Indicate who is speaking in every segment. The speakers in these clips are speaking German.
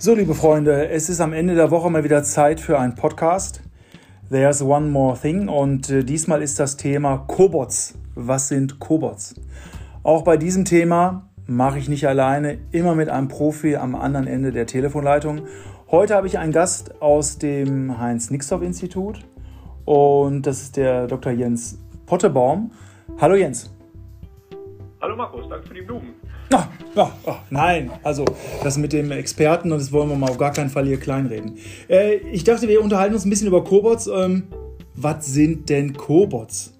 Speaker 1: So, liebe Freunde, es ist am Ende der Woche mal wieder Zeit für einen Podcast. There's one more thing und äh, diesmal ist das Thema Cobots. Was sind Cobots? Auch bei diesem Thema mache ich nicht alleine, immer mit einem Profi am anderen Ende der Telefonleitung. Heute habe ich einen Gast aus dem Heinz-Nixdorf-Institut und das ist der Dr. Jens Pottebaum. Hallo Jens.
Speaker 2: Hallo Markus, danke für die Blumen.
Speaker 1: Ach, ach, ach, nein, also das mit dem Experten und das wollen wir mal auf gar keinen Fall hier kleinreden. Äh, ich dachte, wir unterhalten uns ein bisschen über Cobots. Ähm, was sind denn Cobots?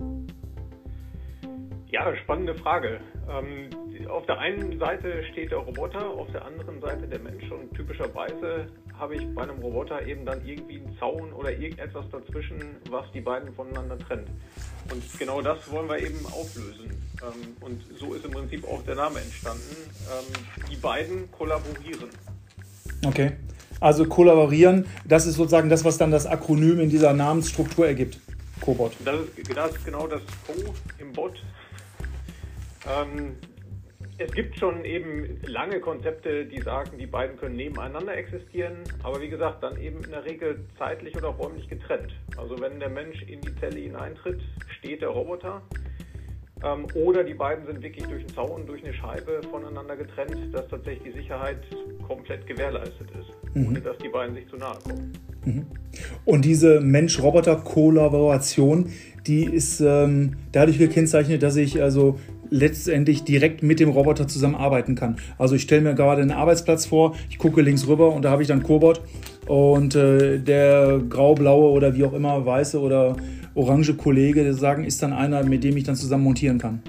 Speaker 2: Ja, spannende Frage. Ähm, auf der einen Seite steht der Roboter, auf der anderen Seite der Mensch und typischerweise habe ich bei einem Roboter eben dann irgendwie einen Zaun oder irgendetwas dazwischen, was die beiden voneinander trennt. Und genau das wollen wir eben auflösen. Ähm, und so ist im Prinzip auch der Name entstanden. Ähm, die beiden kollaborieren.
Speaker 1: Okay. Also kollaborieren, das ist sozusagen das, was dann das Akronym in dieser Namensstruktur ergibt. Cobot.
Speaker 2: Das ist, das ist genau das Co im Bot. Ähm, es gibt schon eben lange Konzepte, die sagen, die beiden können nebeneinander existieren, aber wie gesagt, dann eben in der Regel zeitlich oder räumlich getrennt. Also wenn der Mensch in die Zelle hineintritt, steht der Roboter. Ähm, oder die beiden sind wirklich durch einen Zaun, durch eine Scheibe voneinander getrennt, dass tatsächlich die Sicherheit komplett gewährleistet ist, mhm. ohne dass die beiden sich zu nahe kommen.
Speaker 1: Mhm. Und diese Mensch-Roboter-Kollaboration, die ist ähm, dadurch gekennzeichnet, dass ich also letztendlich direkt mit dem Roboter zusammenarbeiten kann. Also ich stelle mir gerade einen Arbeitsplatz vor, ich gucke links rüber und da habe ich dann Cobot und äh, der grau-blaue oder wie auch immer weiße oder orange Kollege, der sagen, ist dann einer, mit dem ich dann zusammen montieren kann.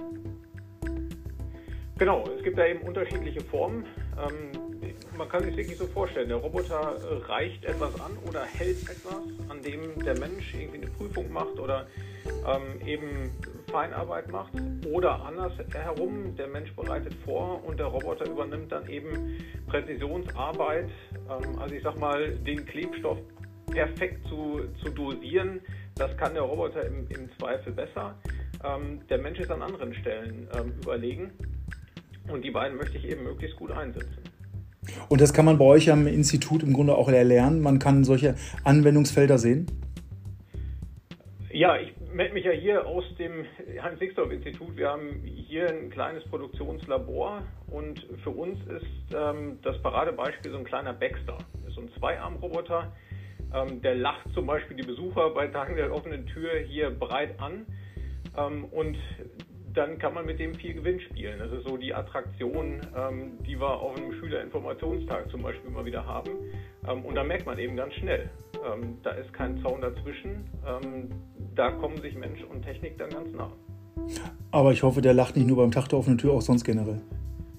Speaker 2: Genau, es gibt da eben unterschiedliche Formen. Ähm, man kann sich wirklich so vorstellen, der Roboter reicht etwas an oder hält etwas, an dem der Mensch irgendwie eine Prüfung macht oder ähm, eben Feinarbeit macht. Oder andersherum, der Mensch bereitet vor und der Roboter übernimmt dann eben Präzisionsarbeit. Ähm, also ich sag mal, den Klebstoff perfekt zu, zu dosieren, das kann der Roboter im, im Zweifel besser. Ähm, der Mensch ist an anderen Stellen ähm, überlegen und die beiden möchte ich eben möglichst gut einsetzen.
Speaker 1: Und das kann man bei euch am Institut im Grunde auch erlernen. Man kann solche Anwendungsfelder sehen?
Speaker 2: Ja, ich melde mich ja hier aus dem Heinz-Sixdorf-Institut. Wir haben hier ein kleines Produktionslabor und für uns ist ähm, das Paradebeispiel so ein kleiner Baxter. Das ist so ein Zweiarmroboter. Ähm, der lacht zum Beispiel die Besucher bei Tagen der offenen Tür hier breit an. Ähm, und dann kann man mit dem viel Gewinn spielen. Das ist so die Attraktion, ähm, die wir auf einem Schülerinformationstag zum Beispiel immer wieder haben. Ähm, und da merkt man eben ganz schnell, ähm, da ist kein Zaun dazwischen. Da kommen sich Mensch und Technik dann ganz nah.
Speaker 1: Aber ich hoffe, der lacht nicht nur beim Tag der offenen Tür, auch sonst generell.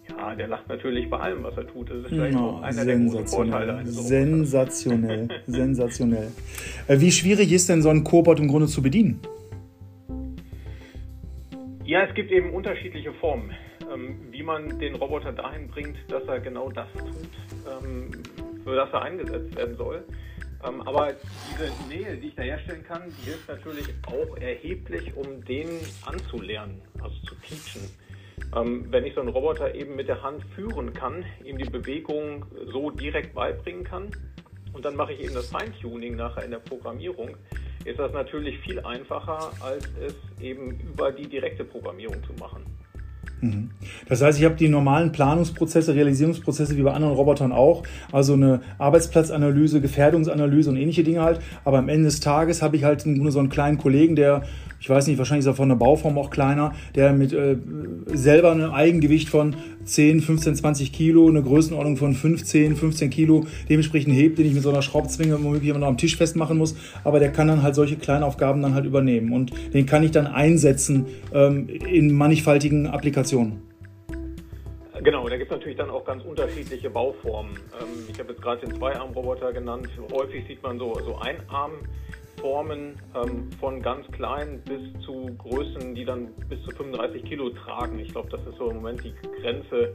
Speaker 2: Ja, der lacht natürlich bei allem, was er tut. Das ist vielleicht no, auch einer der großen Vorteile
Speaker 1: eines Sensationell, sensationell. Äh, wie schwierig ist denn so ein Cobot im Grunde zu bedienen?
Speaker 2: Ja, es gibt eben unterschiedliche Formen, ähm, wie man den Roboter dahin bringt, dass er genau das tut, ähm, für das er eingesetzt werden soll. Ähm, aber diese Nähe, die ich da herstellen kann, die hilft natürlich auch erheblich, um den anzulernen, also zu teachen. Ähm, wenn ich so einen Roboter eben mit der Hand führen kann, ihm die Bewegung so direkt beibringen kann und dann mache ich eben das Feintuning nachher in der Programmierung, ist das natürlich viel einfacher, als es eben über die direkte Programmierung zu machen.
Speaker 1: Mhm. Das heißt, ich habe die normalen Planungsprozesse, Realisierungsprozesse wie bei anderen Robotern auch, also eine Arbeitsplatzanalyse, Gefährdungsanalyse und ähnliche Dinge halt. Aber am Ende des Tages habe ich halt nur so einen kleinen Kollegen, der ich weiß nicht, wahrscheinlich ist er von der Bauform auch kleiner, der mit äh, selber ein Eigengewicht von 10, 15, 20 Kilo, eine Größenordnung von 15, 15 Kilo dementsprechend hebt, den ich mit so einer Schraubzwinge womöglich immer noch am Tisch festmachen muss. Aber der kann dann halt solche kleinen Aufgaben dann halt übernehmen und den kann ich dann einsetzen ähm, in mannigfaltigen Applikationen.
Speaker 2: Genau, da gibt es natürlich dann auch ganz unterschiedliche Bauformen. Ähm, ich habe jetzt gerade den Zweiarmroboter genannt. Häufig sieht man so, so Einarm. Formen ähm, von ganz klein bis zu Größen, die dann bis zu 35 Kilo tragen. Ich glaube, das ist so im Moment die Grenze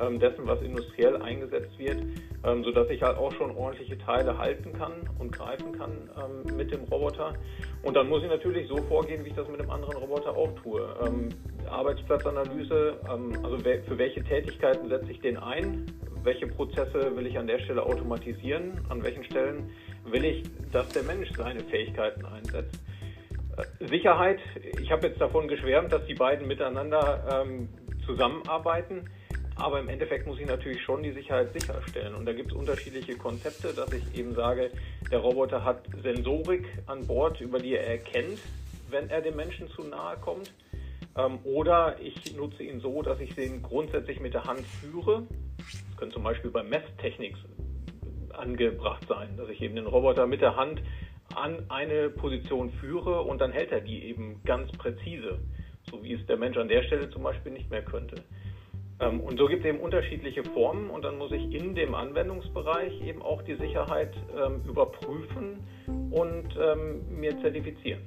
Speaker 2: ähm, dessen, was industriell eingesetzt wird, ähm, sodass ich halt auch schon ordentliche Teile halten kann und greifen kann ähm, mit dem Roboter. Und dann muss ich natürlich so vorgehen, wie ich das mit dem anderen Roboter auch tue. Ähm, Arbeitsplatzanalyse, ähm, also für welche Tätigkeiten setze ich den ein? welche Prozesse will ich an der Stelle automatisieren, an welchen Stellen will ich, dass der Mensch seine Fähigkeiten einsetzt. Äh, Sicherheit, ich habe jetzt davon geschwärmt, dass die beiden miteinander ähm, zusammenarbeiten. Aber im Endeffekt muss ich natürlich schon die Sicherheit sicherstellen. Und da gibt es unterschiedliche Konzepte, dass ich eben sage, der Roboter hat Sensorik an Bord, über die er erkennt, wenn er dem Menschen zu nahe kommt. Ähm, oder ich nutze ihn so, dass ich ihn grundsätzlich mit der Hand führe. Das könnte zum Beispiel bei Messtechnik angebracht sein, dass ich eben den Roboter mit der Hand an eine Position führe und dann hält er die eben ganz präzise, so wie es der Mensch an der Stelle zum Beispiel nicht mehr könnte. Ähm, und so gibt es eben unterschiedliche Formen und dann muss ich in dem Anwendungsbereich eben auch die Sicherheit ähm, überprüfen und ähm, mir zertifizieren.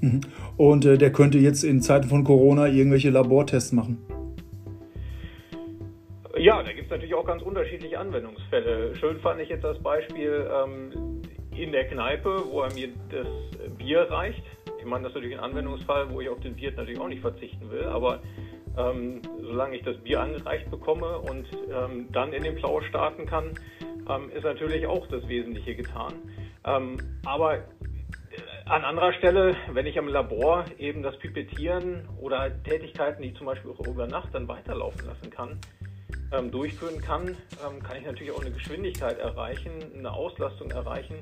Speaker 1: Mhm. Und äh, der könnte jetzt in Zeiten von Corona irgendwelche Labortests machen?
Speaker 2: Gibt es natürlich auch ganz unterschiedliche Anwendungsfälle. Schön fand ich jetzt das Beispiel ähm, in der Kneipe, wo er mir das Bier reicht. Ich meine, das ist natürlich ein Anwendungsfall, wo ich auf den Wirt natürlich auch nicht verzichten will, aber ähm, solange ich das Bier angereicht bekomme und ähm, dann in den Plausch starten kann, ähm, ist natürlich auch das Wesentliche getan. Ähm, aber äh, an anderer Stelle, wenn ich am Labor eben das Pipettieren oder Tätigkeiten, die zum Beispiel auch über Nacht dann weiterlaufen lassen kann, ähm, durchführen kann, ähm, kann ich natürlich auch eine Geschwindigkeit erreichen, eine Auslastung erreichen,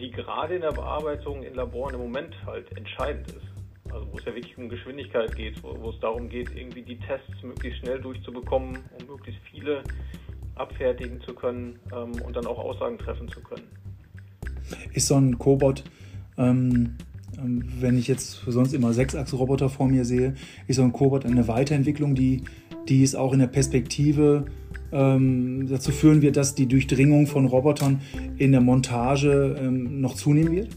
Speaker 2: die gerade in der Bearbeitung in Laboren im Moment halt entscheidend ist. Also wo es ja wirklich um Geschwindigkeit geht, wo, wo es darum geht, irgendwie die Tests möglichst schnell durchzubekommen, um möglichst viele abfertigen zu können ähm, und dann auch Aussagen treffen zu können.
Speaker 1: Ist so ein Cobot, ähm, ähm wenn ich jetzt sonst immer Sechsachs-Roboter vor mir sehe, ist so ein Cobot eine Weiterentwicklung, die, die es auch in der Perspektive ähm, dazu führen wird, dass die Durchdringung von Robotern in der Montage ähm, noch zunehmen wird?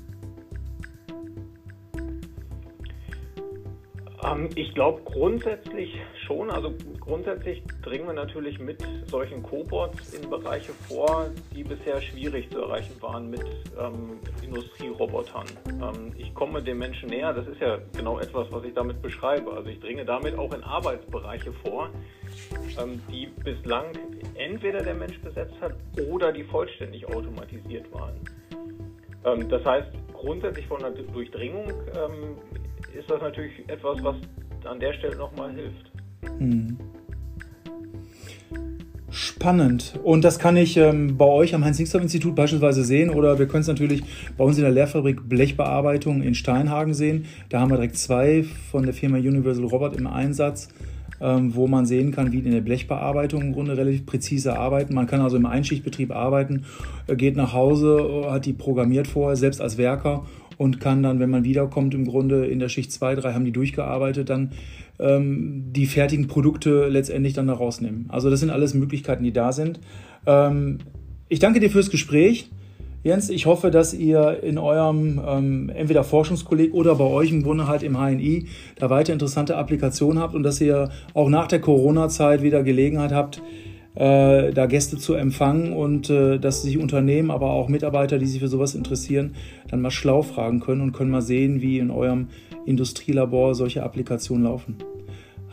Speaker 2: Ich glaube grundsätzlich schon. Also grundsätzlich dringen wir natürlich mit solchen Cobots in Bereiche vor, die bisher schwierig zu erreichen waren mit ähm, Industrierobotern. Ähm, ich komme dem Menschen näher. Das ist ja genau etwas, was ich damit beschreibe. Also ich dringe damit auch in Arbeitsbereiche vor, ähm, die bislang entweder der Mensch besetzt hat oder die vollständig automatisiert waren. Ähm, das heißt, grundsätzlich von der Durchdringung ähm, ist das natürlich etwas, was an der Stelle nochmal hilft. Hm.
Speaker 1: Spannend. Und das kann ich ähm, bei euch am Heinz-Nixdorf-Institut beispielsweise sehen oder wir können es natürlich bei uns in der Lehrfabrik Blechbearbeitung in Steinhagen sehen. Da haben wir direkt zwei von der Firma Universal Robot im Einsatz, ähm, wo man sehen kann, wie in der Blechbearbeitung im Grunde relativ präzise arbeiten. Man kann also im Einschichtbetrieb arbeiten, äh, geht nach Hause, hat die programmiert vorher, selbst als Werker und kann dann, wenn man wiederkommt, im Grunde in der Schicht 2, 3 haben die durchgearbeitet, dann ähm, die fertigen Produkte letztendlich dann da rausnehmen. Also das sind alles Möglichkeiten, die da sind. Ähm, ich danke dir fürs Gespräch. Jens, ich hoffe, dass ihr in eurem ähm, entweder Forschungskolleg oder bei euch im Grunde halt im HNI da weiter interessante Applikationen habt und dass ihr auch nach der Corona-Zeit wieder Gelegenheit habt, äh, da Gäste zu empfangen und äh, dass sich Unternehmen, aber auch Mitarbeiter, die sich für sowas interessieren, dann mal schlau fragen können und können mal sehen, wie in eurem Industrielabor solche Applikationen laufen.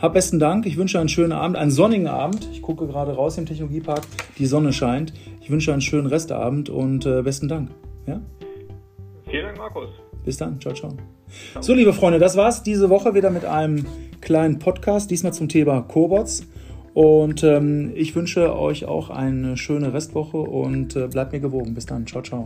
Speaker 1: Hab besten Dank. Ich wünsche einen schönen Abend, einen sonnigen Abend. Ich gucke gerade raus im Technologiepark. Die Sonne scheint. Ich wünsche einen schönen Restabend und äh, besten Dank. Ja?
Speaker 2: Vielen Dank, Markus.
Speaker 1: Bis dann. Ciao, ciao. ciao. So, liebe Freunde, das war's diese Woche wieder mit einem kleinen Podcast. Diesmal zum Thema Cobots. Und ähm, ich wünsche euch auch eine schöne Restwoche und äh, bleibt mir gewogen. Bis dann. Ciao, ciao.